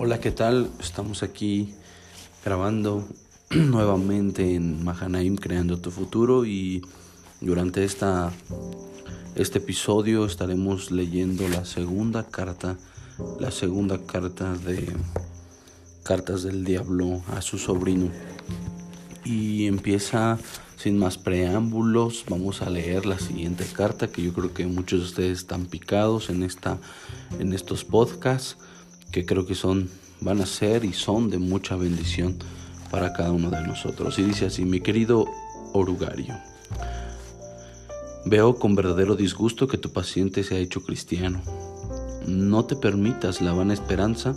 Hola, ¿qué tal? Estamos aquí grabando nuevamente en Mahanaim Creando tu Futuro y durante esta, este episodio estaremos leyendo la segunda carta, la segunda carta de Cartas del Diablo a su sobrino. Y empieza sin más preámbulos, vamos a leer la siguiente carta que yo creo que muchos de ustedes están picados en, esta, en estos podcasts que creo que son, van a ser y son de mucha bendición para cada uno de nosotros. Y dice así, mi querido Orugario, veo con verdadero disgusto que tu paciente se ha hecho cristiano. No te permitas la vana esperanza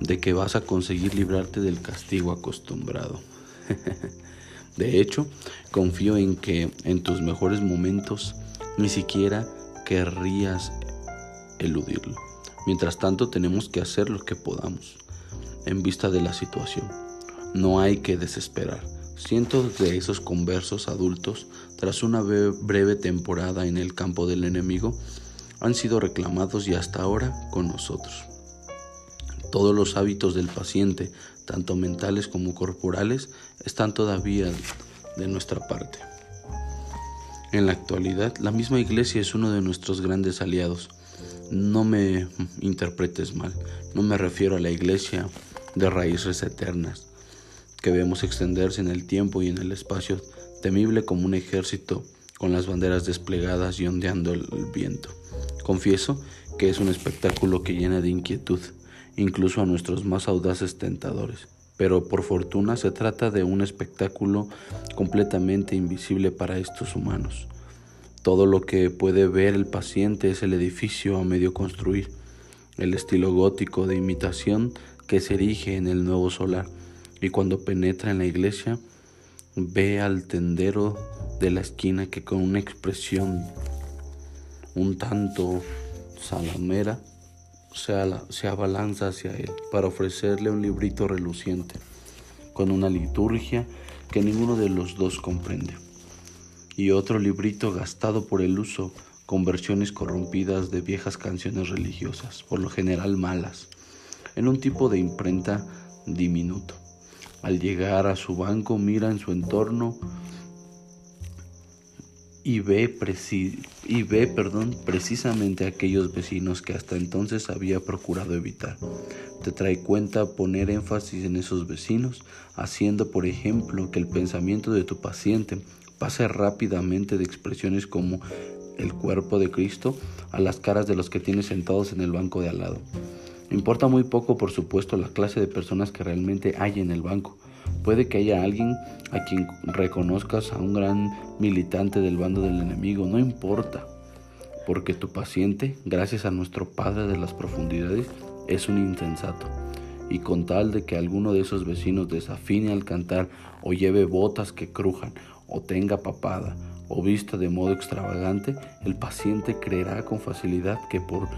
de que vas a conseguir librarte del castigo acostumbrado. De hecho, confío en que en tus mejores momentos ni siquiera querrías eludirlo. Mientras tanto, tenemos que hacer lo que podamos en vista de la situación. No hay que desesperar. Cientos de esos conversos adultos, tras una breve temporada en el campo del enemigo, han sido reclamados y hasta ahora con nosotros. Todos los hábitos del paciente, tanto mentales como corporales, están todavía de nuestra parte. En la actualidad, la misma iglesia es uno de nuestros grandes aliados. No me interpretes mal, no me refiero a la iglesia de raíces eternas, que vemos extenderse en el tiempo y en el espacio, temible como un ejército con las banderas desplegadas y ondeando el viento. Confieso que es un espectáculo que llena de inquietud incluso a nuestros más audaces tentadores. Pero por fortuna se trata de un espectáculo completamente invisible para estos humanos. Todo lo que puede ver el paciente es el edificio a medio construir, el estilo gótico de imitación que se erige en el nuevo solar, y cuando penetra en la iglesia ve al tendero de la esquina que con una expresión un tanto salamera se, abalanza hacia él para ofrecerle un librito reluciente, con una liturgia que ninguno de los dos comprende, y otro librito gastado por el uso con versiones corrompidas de viejas canciones religiosas, por lo general malas, en un tipo de imprenta diminuto. Al llegar a su banco mira en su entorno y ve, y ve perdón, precisamente aquellos vecinos que hasta entonces había procurado evitar. Te trae cuenta poner énfasis en esos vecinos, haciendo por ejemplo que el pensamiento de tu paciente pase rápidamente de expresiones como el cuerpo de Cristo a las caras de los que tienes sentados en el banco de al lado. Importa muy poco, por supuesto, la clase de personas que realmente hay en el banco. Puede que haya alguien a quien reconozcas a un gran militante del bando del enemigo, no importa, porque tu paciente, gracias a nuestro Padre de las profundidades, es un insensato. Y con tal de que alguno de esos vecinos desafine al cantar o lleve botas que crujan o tenga papada o vista de modo extravagante, el paciente creerá con facilidad que por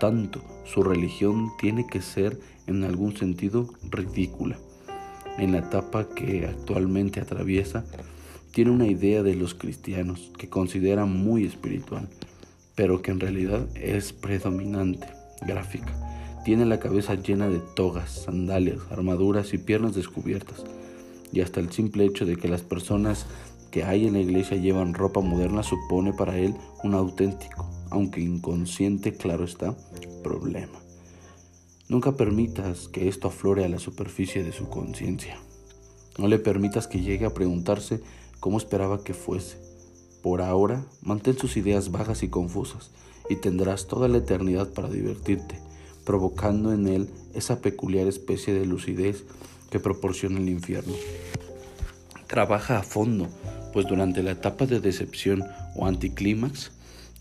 tanto su religión tiene que ser en algún sentido ridícula en la etapa que actualmente atraviesa, tiene una idea de los cristianos que considera muy espiritual, pero que en realidad es predominante, gráfica. Tiene la cabeza llena de togas, sandalias, armaduras y piernas descubiertas. Y hasta el simple hecho de que las personas que hay en la iglesia llevan ropa moderna supone para él un auténtico, aunque inconsciente, claro está, problema. Nunca permitas que esto aflore a la superficie de su conciencia. No le permitas que llegue a preguntarse cómo esperaba que fuese. Por ahora, mantén sus ideas vagas y confusas y tendrás toda la eternidad para divertirte, provocando en él esa peculiar especie de lucidez que proporciona el infierno. Trabaja a fondo, pues durante la etapa de decepción o anticlímax,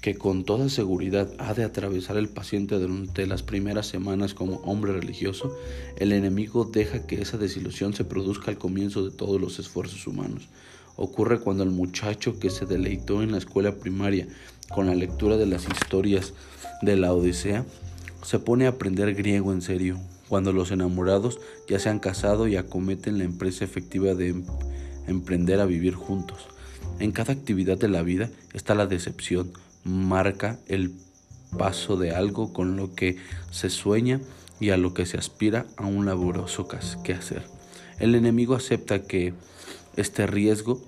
que con toda seguridad ha de atravesar el paciente durante las primeras semanas como hombre religioso, el enemigo deja que esa desilusión se produzca al comienzo de todos los esfuerzos humanos. Ocurre cuando el muchacho que se deleitó en la escuela primaria con la lectura de las historias de la Odisea se pone a aprender griego en serio, cuando los enamorados ya se han casado y acometen la empresa efectiva de em-, emprender a vivir juntos. En cada actividad de la vida está la decepción, marca el paso de algo con lo que se sueña y a lo que se aspira a un laburoso quehacer. El enemigo acepta que este riesgo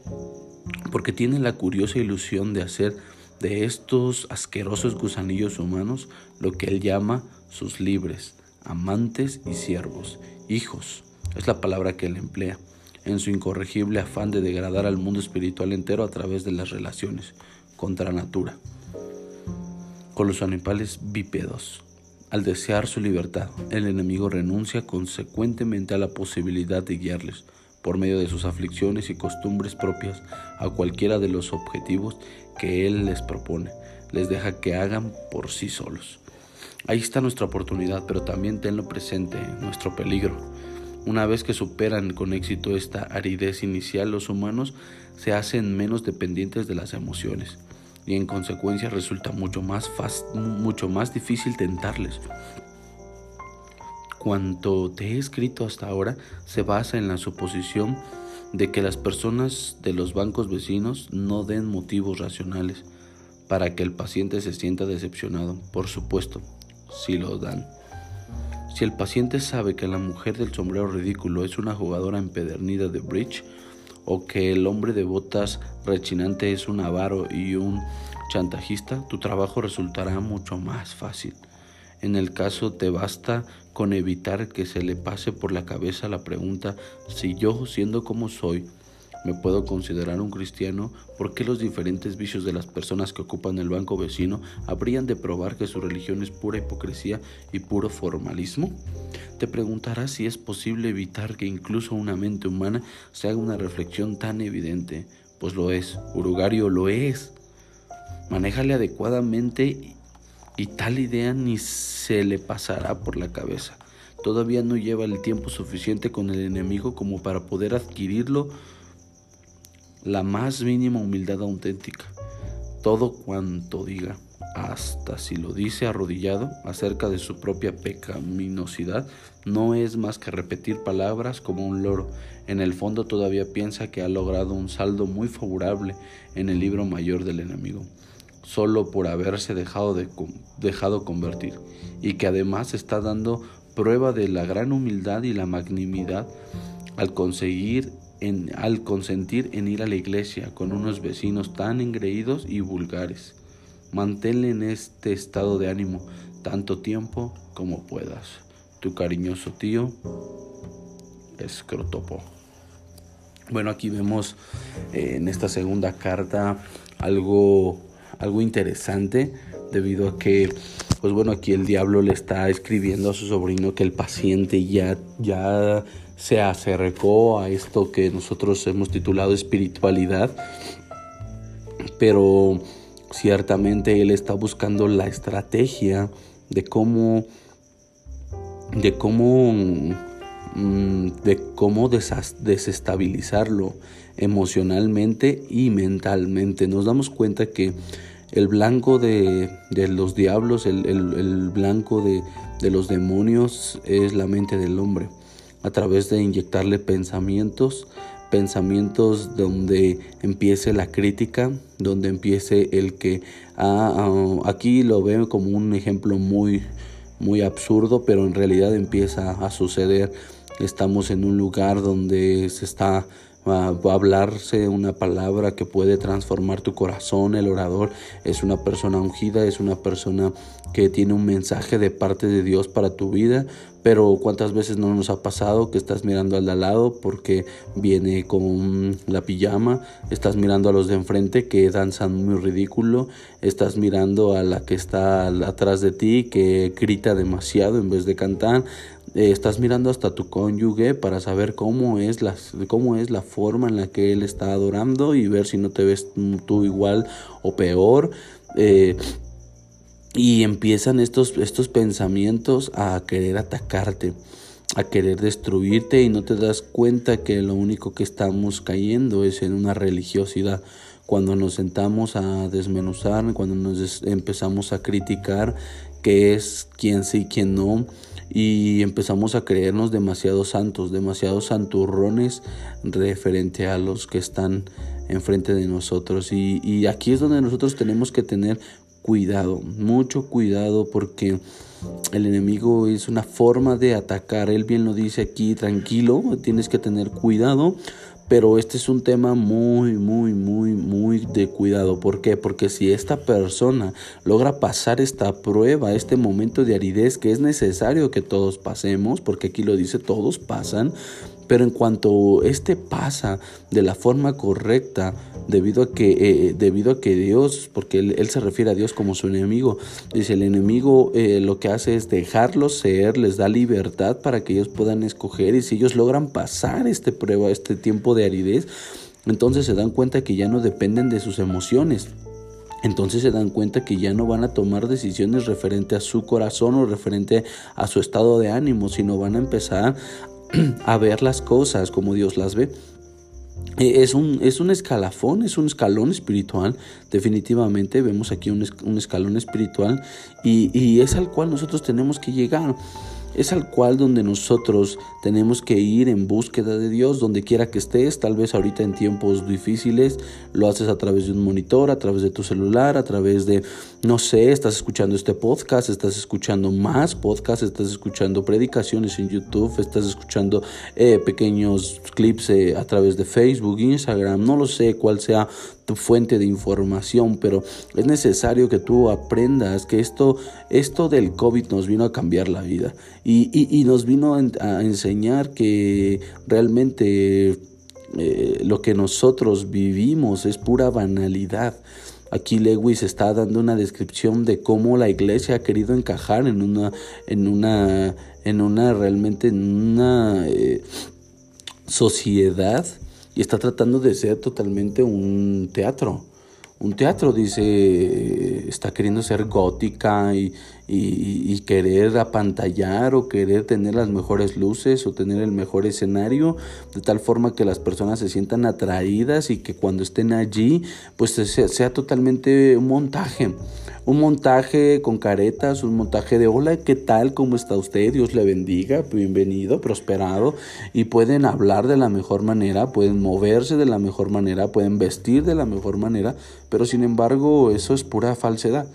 porque tiene la curiosa ilusión de hacer de estos asquerosos gusanillos humanos lo que él llama sus libres, amantes y siervos, hijos, es la palabra que él emplea, en su incorregible afán de degradar al mundo espiritual entero a través de las relaciones contra natura, con los animales bípedos. Al desear su libertad, el enemigo renuncia consecuentemente a la posibilidad de guiarles, por medio de sus aflicciones y costumbres propias, a cualquiera de los objetivos que Él les propone. Les deja que hagan por sí solos. Ahí está nuestra oportunidad, pero también tenlo presente, nuestro peligro. Una vez que superan con éxito esta aridez inicial, los humanos se hacen menos dependientes de las emociones y en consecuencia resulta mucho más, mucho más difícil tentarles. Cuanto te he escrito hasta ahora se basa en la suposición de que las personas de los bancos vecinos no den motivos racionales para que el paciente se sienta decepcionado. Por supuesto, si lo dan. Si el paciente sabe que la mujer del sombrero ridículo es una jugadora empedernida de bridge, o que el hombre de botas rechinante es un avaro y un chantajista, tu trabajo resultará mucho más fácil. En el caso te basta con evitar que se le pase por la cabeza la pregunta si yo, siendo como soy, me puedo considerar un cristiano, ¿por qué los diferentes vicios de las personas que ocupan el banco vecino habrían de probar que su religión es pura hipocresía y puro formalismo? Te preguntarás si es posible evitar que incluso una mente humana se haga una reflexión tan evidente. Pues lo es, Urugario lo es. Manéjale adecuadamente y tal idea ni se le pasará por la cabeza. Todavía no lleva el tiempo suficiente con el enemigo como para poder adquirirlo la más mínima humildad auténtica. Todo cuanto diga, hasta si lo dice arrodillado acerca de su propia pecaminosidad, no es más que repetir palabras como un loro. En el fondo todavía piensa que ha logrado un saldo muy favorable en el libro mayor del enemigo, solo por haberse dejado, de, dejado convertir, y que además está dando prueba de la gran humildad y la magnanimidad al conseguir al consentir en ir a la iglesia con unos vecinos tan engreídos y vulgares. Manténle en este estado de ánimo tanto tiempo como puedas. Tu cariñoso tío, Escrotopo. Bueno, aquí vemos eh, en esta segunda carta algo, algo interesante debido a que pues bueno aquí el diablo le está escribiendo a su sobrino que el paciente ya ya se acercó a esto que nosotros hemos titulado espiritualidad, pero ciertamente él está buscando la estrategia de cómo de cómo mm, de cómo desestabilizarlo emocionalmente y mentalmente. Nos damos cuenta que el blanco de, los diablos, el, blanco de, de los demonios es la mente del hombre a través de inyectarle pensamientos, pensamientos donde empiece la crítica, donde empiece el que ah, ah, aquí lo veo como un ejemplo muy muy absurdo, pero en realidad empieza a suceder. Estamos en un lugar donde se está va a hablarse una palabra que puede transformar tu corazón. El orador es una persona ungida, es una persona que tiene un mensaje de parte de Dios para tu vida. Pero cuántas veces no nos ha pasado que estás mirando al de al lado porque viene con la pijama, estás mirando a los de enfrente que danzan muy ridículo, estás mirando a la que está atrás de ti que grita demasiado en vez de cantar, eh, estás mirando hasta tu cónyuge para saber cómo es, la, cómo es la forma en la que él está adorando y ver si no te ves tú igual o peor. Eh, y empiezan estos, estos pensamientos a querer atacarte, a querer destruirte y no te das cuenta que lo único que estamos cayendo es en una religiosidad. Cuando nos sentamos a desmenuzar, cuando nos empezamos a criticar qué es quién sí quién no, y empezamos a creernos demasiado santos, demasiado santurrones referente a los que están enfrente de nosotros. Y, y aquí es donde nosotros tenemos que tener cuidado, mucho cuidado porque el enemigo es una forma de atacar. Él bien lo dice aquí, tranquilo, tienes que tener cuidado. Pero este es un tema muy, muy, muy, muy de cuidado. ¿Por qué? Porque si esta persona logra pasar esta prueba, este momento de aridez que es necesario que todos pasemos, porque aquí lo dice, todos pasan, pero en cuanto este pasa de la forma correcta, debido a que, eh, debido a que Dios, porque él, se refiere a Dios como su enemigo, dice el enemigo eh, lo que hace es dejarlos ser, les da libertad para que ellos puedan escoger y si ellos logran pasar este prueba, este tiempo de aridez, entonces se dan cuenta que ya no dependen de sus emociones. Entonces se dan cuenta que ya no van a tomar decisiones referente a su corazón o referente a su estado de ánimo, sino van a empezar a ver las cosas como Dios las ve. E, es un, es un escalafón, es un escalón espiritual, definitivamente vemos aquí un, un escalón espiritual y, y es al cual nosotros tenemos que llegar es al cual donde nosotros tenemos que ir en búsqueda de Dios, donde quiera que estés, tal vez ahorita en tiempos difíciles, lo haces a través de un monitor, a través de tu celular, a través de, no sé, estás escuchando este podcast, estás escuchando más podcasts, estás escuchando predicaciones en YouTube, estás escuchando eh, pequeños clips eh, a través de Facebook, Instagram, no lo sé cuál sea tu fuente de información, pero es necesario que tú aprendas que esto, esto del COVID nos vino a cambiar la vida y, nos vino a, enseñar que realmente eh, lo que nosotros vivimos es pura banalidad. Aquí Lewis está dando una descripción de cómo la iglesia ha querido encajar en una, en una, en una realmente en una eh, sociedad y está tratando de ser totalmente un teatro. Un teatro, dice, está queriendo ser gótica y, y, querer apantallar o querer tener las mejores luces o tener el mejor escenario, de tal forma que las personas se sientan atraídas y que cuando estén allí, pues sea, sea totalmente un montaje un montaje con caretas, un montaje de hola, ¿qué tal? ¿Cómo está usted? Dios le bendiga, bienvenido, prosperado. Y pueden hablar de la mejor manera, pueden moverse de la mejor manera, pueden vestir de la mejor manera, pero sin embargo eso es pura falsedad.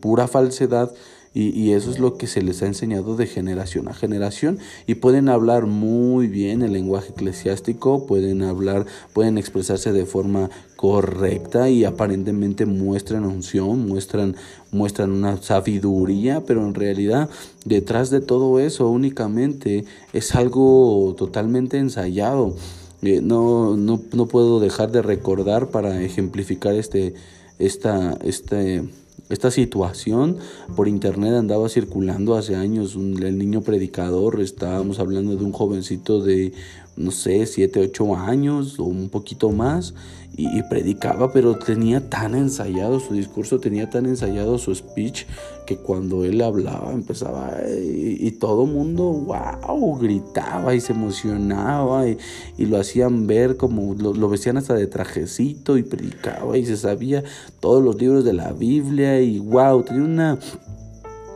Pura falsedad y, eso es lo que se les ha enseñado de generación a generación. Y pueden hablar muy bien el lenguaje eclesiástico, pueden hablar, pueden expresarse de forma correcta y aparentemente muestran unción, muestran, muestran una sabiduría, pero en realidad detrás de todo eso únicamente es algo totalmente ensayado. Eh, no, no, no puedo dejar de recordar para ejemplificar este, esta, este, esta situación por internet andaba circulando hace años, el niño predicador, estábamos hablando de un jovencito de, no sé, 7, 8 años o un poquito más, y, predicaba, pero tenía tan ensayado su discurso, tenía tan ensayado su speech, que cuando él hablaba empezaba y, todo el mundo, wow, gritaba y se emocionaba y, lo hacían ver como lo, lo, vestían hasta de trajecito y predicaba y se sabía todos los libros de la Biblia y wow, tenía una...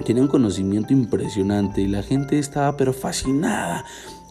Tenía un conocimiento impresionante y la gente estaba pero fascinada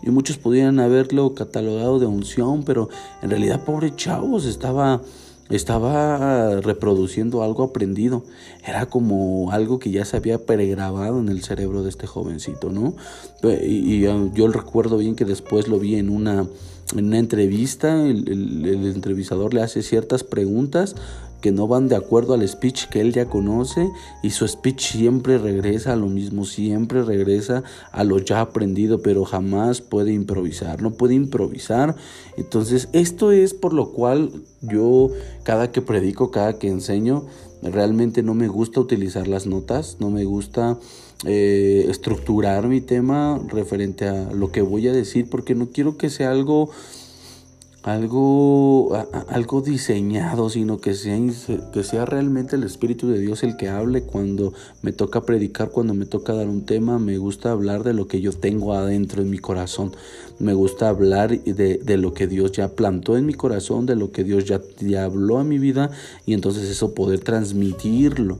y muchos podrían haberlo catalogado de unción, pero en realidad pobre chavos estaba estaba reproduciendo algo aprendido. Era como algo que ya se había pregrabado en el cerebro de este jovencito, ¿no? Y, yo recuerdo bien que después lo vi en una, en una entrevista, el entrevistador le hace ciertas preguntas que no van de acuerdo al speech que él ya conoce y su speech siempre regresa a lo mismo, siempre regresa a lo ya aprendido, pero jamás puede improvisar, no puede improvisar. Entonces, esto es por lo cual yo cada que predico, cada que enseño, realmente no me gusta utilizar las notas, no me gusta eh, estructurar mi tema referente a lo que voy a decir, porque no quiero que sea algo algo, algo diseñado, sino que sea, que sea realmente el Espíritu de Dios el que hable cuando me toca predicar, cuando me toca dar un tema. Me gusta hablar de lo que yo tengo adentro en mi corazón. Me gusta hablar de, de lo que Dios ya plantó en mi corazón, de lo que Dios ya, ya habló a mi vida y entonces eso poder transmitirlo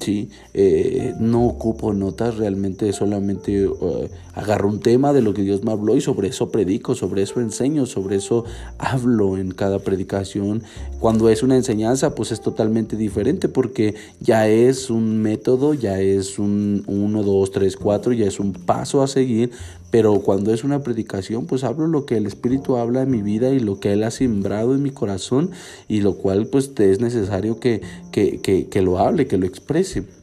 Sí, eh, no ocupo notas, realmente solamente eh, agarro un tema de lo que Dios me habló y sobre eso predico, sobre eso enseño, sobre eso hablo en cada predicación. Cuando es una enseñanza, pues es totalmente diferente porque ya es un método, ya es un 1, 2, 3, 4, ya es un paso a seguir, pero cuando es una predicación, pues hablo lo que el Espíritu habla en mi vida y lo que Él ha sembrado en mi corazón y lo cual pues es necesario que, que, que, que lo hable, que lo exprese.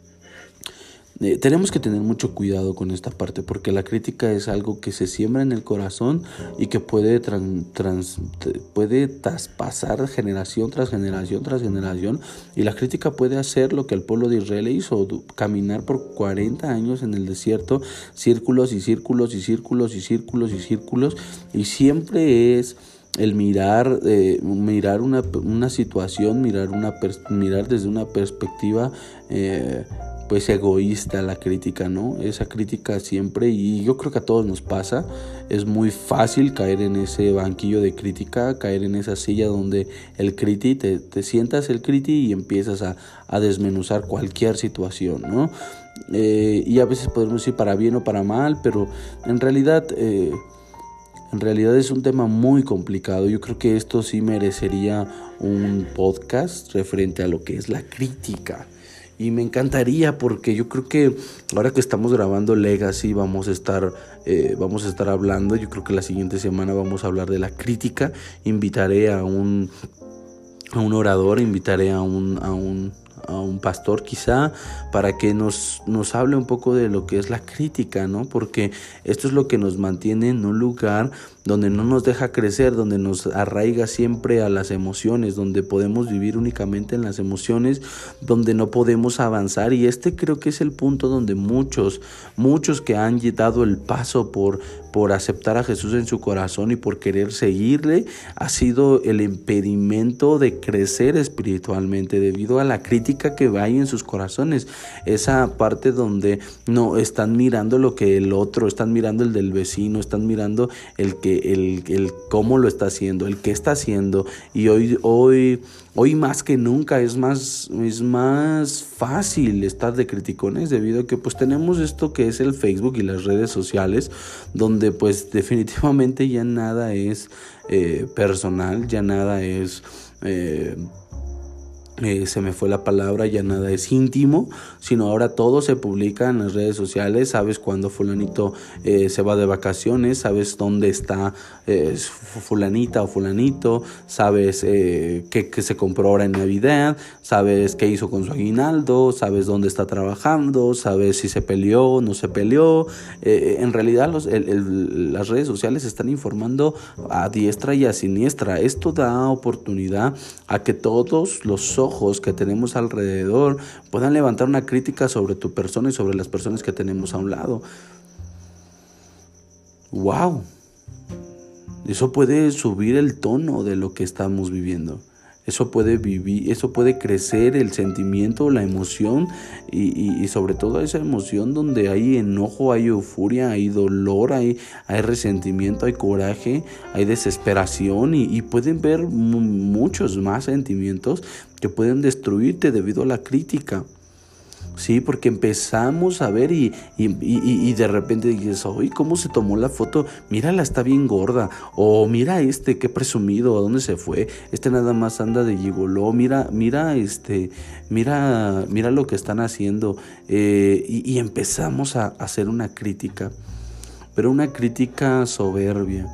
Eh, tenemos que tener mucho cuidado con esta parte porque la crítica es algo que se siembra en el corazón y que puede, trans, puede traspasar generación tras generación tras generación y la crítica puede hacer lo que el pueblo de Israel hizo, caminar por 40 años en el desierto, círculos y círculos y círculos y círculos y círculos y siempre es el mirar, eh, mirar una, una, situación, mirar, una mirar desde una perspectiva eh, pues egoísta la crítica, ¿no? Esa crítica siempre, y yo creo que a todos nos pasa, es muy fácil caer en ese banquillo de crítica, caer en esa silla donde el criti, te, te sientas el criti y empiezas a, a desmenuzar cualquier situación, ¿no? Eh, y a veces podemos decir para bien o para mal, pero en realidad... Eh, en realidad es un tema muy complicado. Yo creo que esto sí merecería un podcast referente a lo que es la crítica. Y me encantaría porque yo creo que ahora que estamos grabando Legacy vamos a estar, eh, vamos a estar hablando, yo creo que la siguiente semana vamos a hablar de la crítica. Invitaré a un, a un orador, invitaré a un, a un, a un pastor quizá para que nos, nos hable un poco de lo que es la crítica, ¿no? Porque esto es lo que nos mantiene en un lugar donde no nos deja crecer, donde nos arraiga siempre a las emociones, donde podemos vivir únicamente en las emociones, donde no podemos avanzar. Y este creo que es el punto donde muchos, muchos que han dado el paso por, por aceptar a Jesús en su corazón y por querer seguirle, ha sido el impedimento de crecer espiritualmente debido a la crítica que hay en sus corazones. Esa parte donde no están mirando lo que el otro, están mirando el del vecino, están mirando el que el, cómo lo está haciendo, el qué está haciendo. Y hoy, hoy, hoy más que nunca es más, es más fácil estar de criticones debido a que pues tenemos esto que es el Facebook y las redes sociales, donde pues definitivamente ya nada es eh, personal, ya nada es... Eh, eh, se me fue la palabra, ya nada es íntimo, sino ahora todo se publica en las redes sociales, sabes cuándo fulanito eh, se va de vacaciones, sabes dónde está eh, fulanita o fulanito, sabes qué, se compró ahora en Navidad, sabes qué hizo con su aguinaldo, sabes dónde está trabajando, sabes si se peleó o no se peleó. en realidad las redes sociales están informando a diestra y a siniestra. Esto da oportunidad a que todos los ojos que tenemos alrededor puedan levantar una crítica sobre tu persona y sobre las personas que tenemos a un lado. ¡Wow! Eso puede subir el tono de lo que estamos viviendo. Eso puede vivir, eso puede crecer el sentimiento, la emoción y, sobre todo esa emoción donde hay enojo, hay euforia, hay dolor, hay, hay resentimiento, hay coraje, hay desesperación y, pueden ver muchos más sentimientos que pueden destruirte debido a la crítica. Sí, porque empezamos a ver y, y, y, y de repente dices, oye, ¿cómo se tomó la foto? Mírala, está bien gorda. O mira este, qué presumido, ¿a dónde se fue? Este nada más anda de gigoló. Mira, mira, este, mira, mira lo que están haciendo. Eh, y, empezamos a hacer una crítica, pero una crítica soberbia,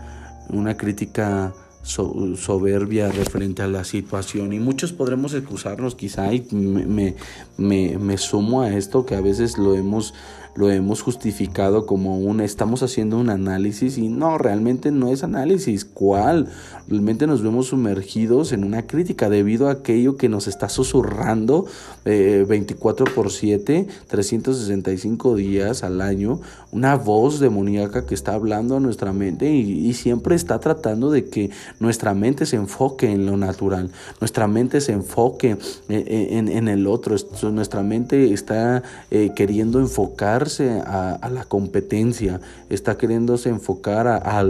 una crítica soberbia referente a la situación. Y muchos podremos excusarnos quizá y me, me, me, sumo a esto que a veces lo hemos lo hemos justificado como un estamos haciendo un análisis y no, realmente no es análisis. ¿Cuál? Realmente nos vemos sumergidos en una crítica debido a aquello que nos está susurrando 24 eh, por 7, 365 días al año, una voz demoníaca que está hablando a nuestra mente y, siempre está tratando de que nuestra mente se enfoque en lo natural, nuestra mente se enfoque eh, en, en, el otro, nuestra mente está eh, queriendo enfocar a, la competencia, está queriéndose enfocar a,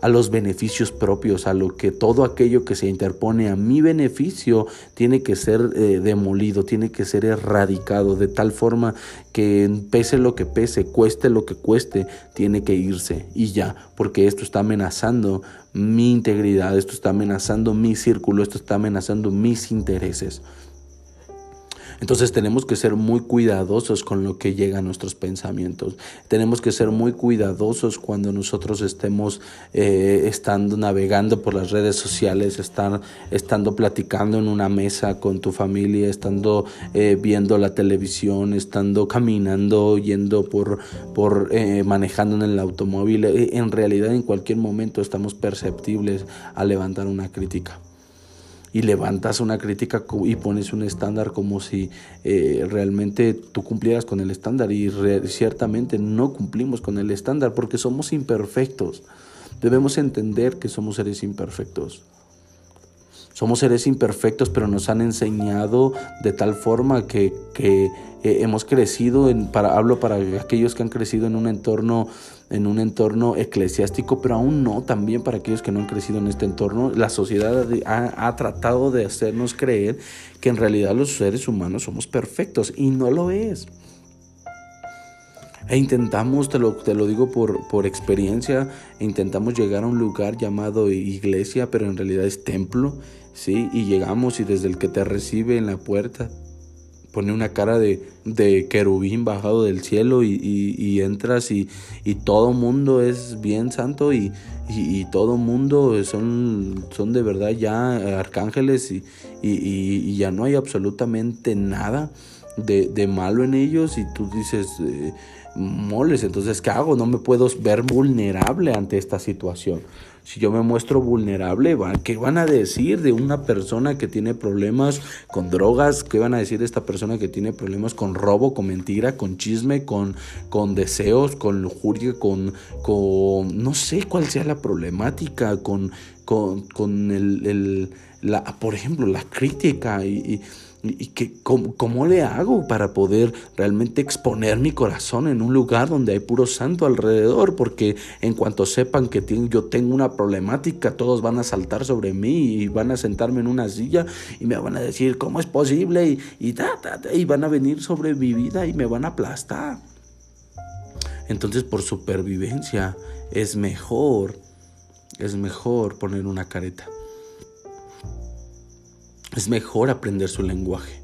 a los beneficios propios, a lo que todo aquello que se interpone a mi beneficio tiene que ser eh, demolido, tiene que ser erradicado de tal forma que pese lo que pese, cueste lo que cueste, tiene que irse y ya, porque esto está amenazando mi integridad, esto está amenazando mi círculo, esto está amenazando mis intereses. Entonces tenemos que ser muy cuidadosos con lo que llega a nuestros pensamientos. Tenemos que ser muy cuidadosos cuando nosotros estemos eh, estando navegando por las redes sociales, estar, estando platicando en una mesa con tu familia, estando eh, viendo la televisión, estando caminando, yendo por, por eh, manejando en el automóvil. En realidad en cualquier momento estamos perceptibles a levantar una crítica y levantas una crítica y pones un estándar como si eh, realmente tú cumplieras con el estándar y ciertamente no cumplimos con el estándar porque somos imperfectos. Debemos entender que somos seres imperfectos. Somos seres imperfectos, pero nos han enseñado de tal forma que, eh, hemos crecido, en, hablo para aquellos que han crecido en un entorno en un entorno eclesiástico, pero aún no, también para aquellos que no han crecido en este entorno, la sociedad ha, tratado de hacernos creer que en realidad los seres humanos somos perfectos y no lo es. E intentamos, te lo, digo por experiencia, intentamos llegar a un lugar llamado iglesia, pero en realidad es templo, ¿sí? Y llegamos y desde el que te recibe en la puerta pone una cara de, de querubín bajado del cielo y, y, entras y, y, todo mundo es bien santo y, y, todo mundo son, son de verdad ya arcángeles y, ya no hay absolutamente nada de, de, malo en ellos y tú dices, eh, moles, entonces ¿qué hago? No me puedo ver vulnerable ante esta situación. Si yo me muestro vulnerable, ¿qué van a decir de una persona que tiene problemas con drogas? ¿Qué van a decir de esta persona que tiene problemas con robo, con mentira, con chisme, con, con deseos, con lujuria, con, con no sé cuál sea la problemática, con, con, con el, el la, por ejemplo, la crítica y ¿Y que, cómo, le hago para poder realmente exponer mi corazón en un lugar donde hay puro santo alrededor? Porque en cuanto sepan que yo tengo una problemática, todos van a saltar sobre mí y van a sentarme en una silla y me van a decir, ¿cómo es posible? Y, y, y van a venir sobre mi vida y me van a aplastar. Entonces por supervivencia es mejor, es mejor poner una careta. Es mejor aprender su lenguaje.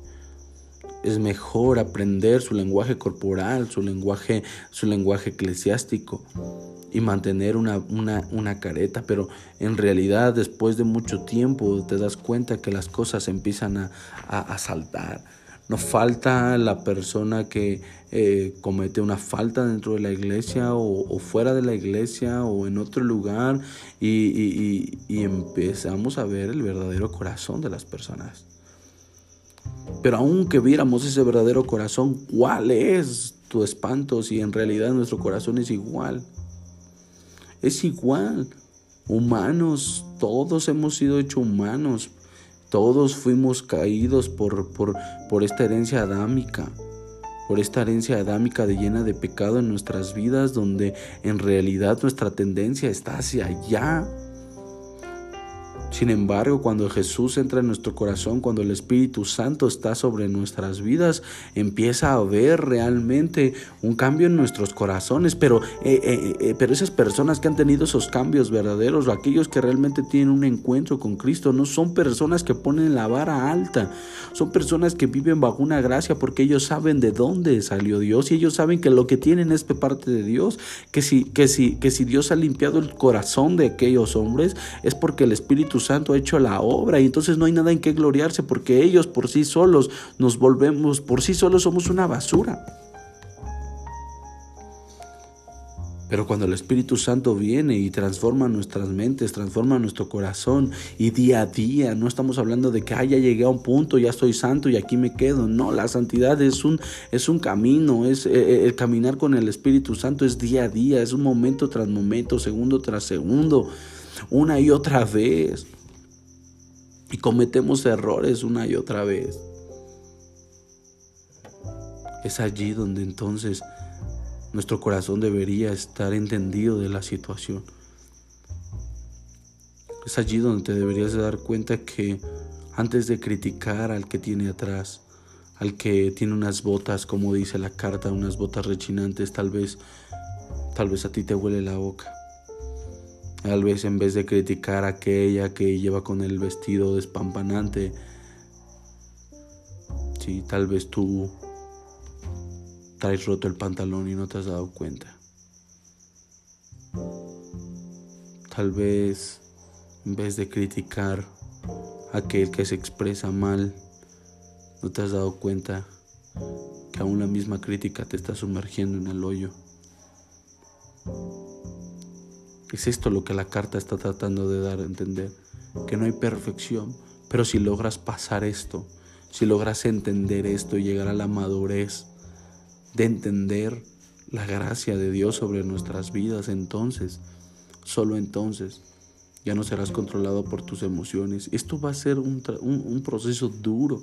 Es mejor aprender su lenguaje corporal, su lenguaje, su lenguaje eclesiástico y mantener una, una, careta, pero en realidad después de mucho tiempo te das cuenta que las cosas empiezan a, a saltar no falta la persona que eh, comete una falta dentro de la iglesia o, fuera de la iglesia o en otro lugar y, empezamos a ver el verdadero corazón de las personas. Pero aunque viéramos ese verdadero corazón, ¿cuál es tu espanto si en realidad nuestro corazón es igual? Es igual. Humanos, todos hemos sido hechos humanos, todos fuimos caídos por, por, por esta herencia adámica, por esta herencia adámica de llena de pecado en nuestras vidas, donde en realidad nuestra tendencia está hacia allá. Sin embargo, cuando Jesús entra en nuestro corazón, cuando el Espíritu Santo está sobre nuestras vidas, empieza a haber realmente un cambio en nuestros corazones. Pero, eh, eh, eh, pero esas personas que han tenido esos cambios verdaderos, aquellos que realmente tienen un encuentro con Cristo, no son personas que ponen la vara alta, son personas que viven bajo una gracia porque ellos saben de dónde salió Dios y ellos saben que lo que tienen es parte de Dios, que si, que si, que si Dios ha limpiado el corazón de aquellos hombres es porque el Espíritu Santo ha hecho la obra y entonces no hay nada en qué gloriarse porque ellos por sí solos nos volvemos, por sí solos somos una basura. Pero cuando el Espíritu Santo viene y transforma nuestras mentes, transforma nuestro corazón y día a día, no estamos hablando de que ah, ya llegué a un punto, ya estoy santo y aquí me quedo. No, la santidad es un, es un camino, es eh, eh, el caminar con el Espíritu Santo es día a día, es un momento tras momento, segundo tras segundo, una y otra vez y cometemos errores una y otra vez. Es allí donde entonces nuestro corazón debería estar entendido de la situación. Es allí donde te deberías de dar cuenta que antes de criticar al que tiene atrás, al que tiene unas botas, como dice la carta, unas botas rechinantes, tal vez, tal vez a ti te huele la boca. Tal vez en vez de criticar a aquella que lleva con el vestido despampanante, sí, tal vez tú traes roto el pantalón y no te has dado cuenta. Tal vez en vez de criticar a aquel que se expresa mal, no te has dado cuenta que aún la misma crítica te está sumergiendo en el hoyo. Es esto lo que la carta está tratando de dar a entender, que no hay perfección, pero si logras pasar esto, si logras entender esto y llegar a la madurez de entender la gracia de Dios sobre nuestras vidas, entonces, solo entonces, ya no serás controlado por tus emociones. Esto va a ser un, un proceso duro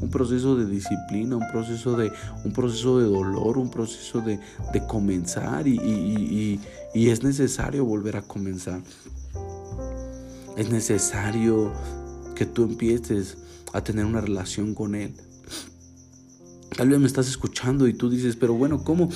un proceso de disciplina, un proceso de, un proceso de dolor, un proceso de, comenzar y, es necesario volver a comenzar. Es necesario que tú empieces a tener una relación con Él. Tal vez me estás escuchando y tú dices, pero bueno, ¿cómo?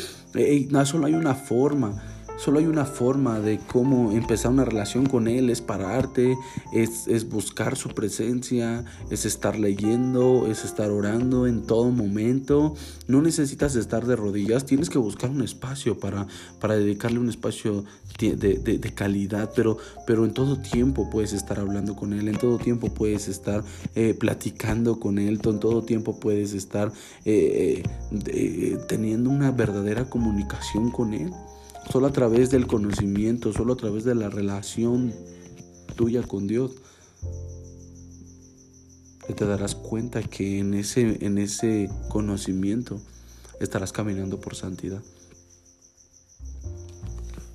no, solo hay una forma. Solo hay una forma de cómo empezar una relación con Él, es pararte, es, es, buscar su presencia, es estar leyendo, es estar orando en todo momento. No necesitas estar de rodillas, tienes que buscar un espacio para, para dedicarle un espacio de, de, calidad, pero, pero en todo tiempo puedes estar hablando con Él, en todo tiempo puedes estar eh, platicando con Él, en todo tiempo puedes estar eh, eh, teniendo una verdadera comunicación con Él. Solo a través del conocimiento, solo a través de la relación tuya con Dios, te darás cuenta que en ese, en ese conocimiento estarás caminando por santidad.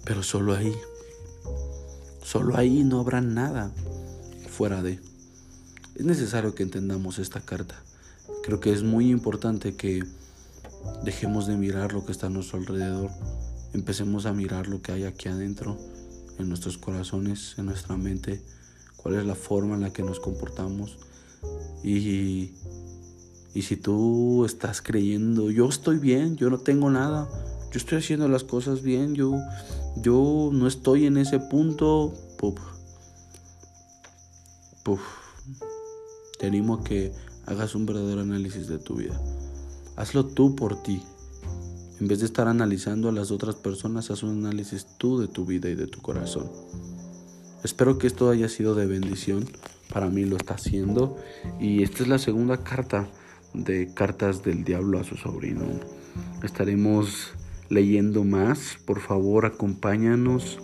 Pero solo ahí, solo ahí no habrá nada fuera de. Es necesario que entendamos esta carta. Creo que es muy importante que dejemos de mirar lo que está a nuestro alrededor empecemos a mirar lo que hay aquí adentro, en nuestros corazones, en nuestra mente, cuál es la forma en la que nos comportamos. Y, y si tú estás creyendo, yo estoy bien, yo no tengo nada, yo estoy haciendo las cosas bien, yo, yo no estoy en ese punto, puf, puf, te animo a que hagas un verdadero análisis de tu vida. Hazlo tú por ti. En vez de estar analizando a las otras personas, haz un análisis tú de tu vida y de tu corazón. Espero que esto haya sido de bendición. Para mí lo está haciendo. Y esta es la segunda carta de Cartas del Diablo a su sobrino. Estaremos leyendo más. Por favor, acompáñanos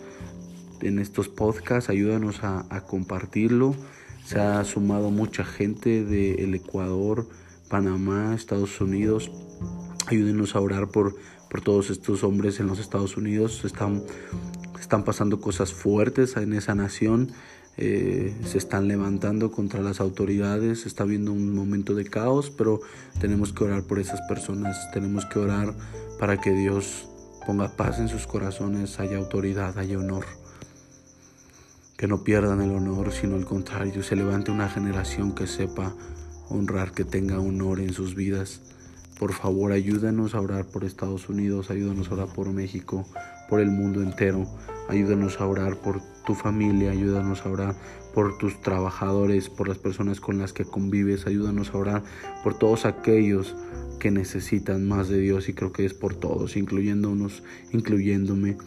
en estos podcasts. Ayúdanos a, compartirlo. Se ha sumado mucha gente del Ecuador, Panamá, Estados Unidos Ayúdenos a orar por, por todos estos hombres en los Estados Unidos. Están, están pasando cosas fuertes en esa nación. Eh, se están levantando contra las autoridades, está habiendo un momento de caos, pero tenemos que orar por esas personas, tenemos que orar para que Dios ponga paz en sus corazones, haya autoridad, haya honor. Que no pierdan el honor, sino al contrario, se levante una generación que sepa honrar, que tenga honor en sus vidas. Por favor, ayúdanos a orar por Estados Unidos, ayúdanos a orar por México, por el mundo entero. Ayúdanos a orar por tu familia, ayúdanos a orar por tus trabajadores, por las personas con las que convives, ayúdanos a orar por todos aquellos que necesitan más de Dios y creo que es por todos, incluyéndonos, incluyéndome.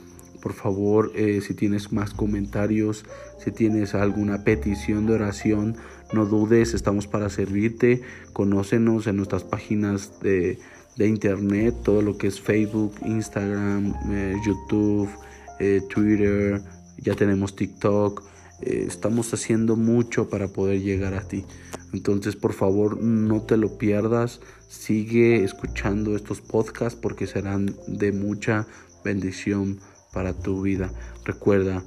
Por favor, eh, si tienes más comentarios, si tienes alguna petición de oración, no dudes, estamos para servirte. Conócenos en nuestras páginas de, internet, todo lo que es Facebook, Instagram, eh, YouTube, eh, Twitter, ya tenemos TikTok. Estamos haciendo mucho para poder llegar a ti. Entonces, por favor, no te lo pierdas. Sigue escuchando estos podcasts porque serán de mucha bendición para tu vida. Recuerda,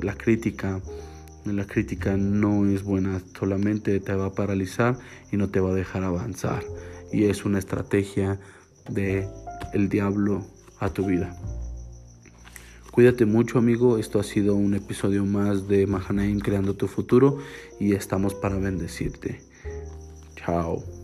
la crítica la crítica no es buena, solamente te va a paralizar y no te va a dejar avanzar. Y es una estrategia de el diablo a tu vida. Cuídate mucho amigo, esto ha sido un episodio más de Mahanaim Creando tu Futuro y estamos para bendecirte. Chao.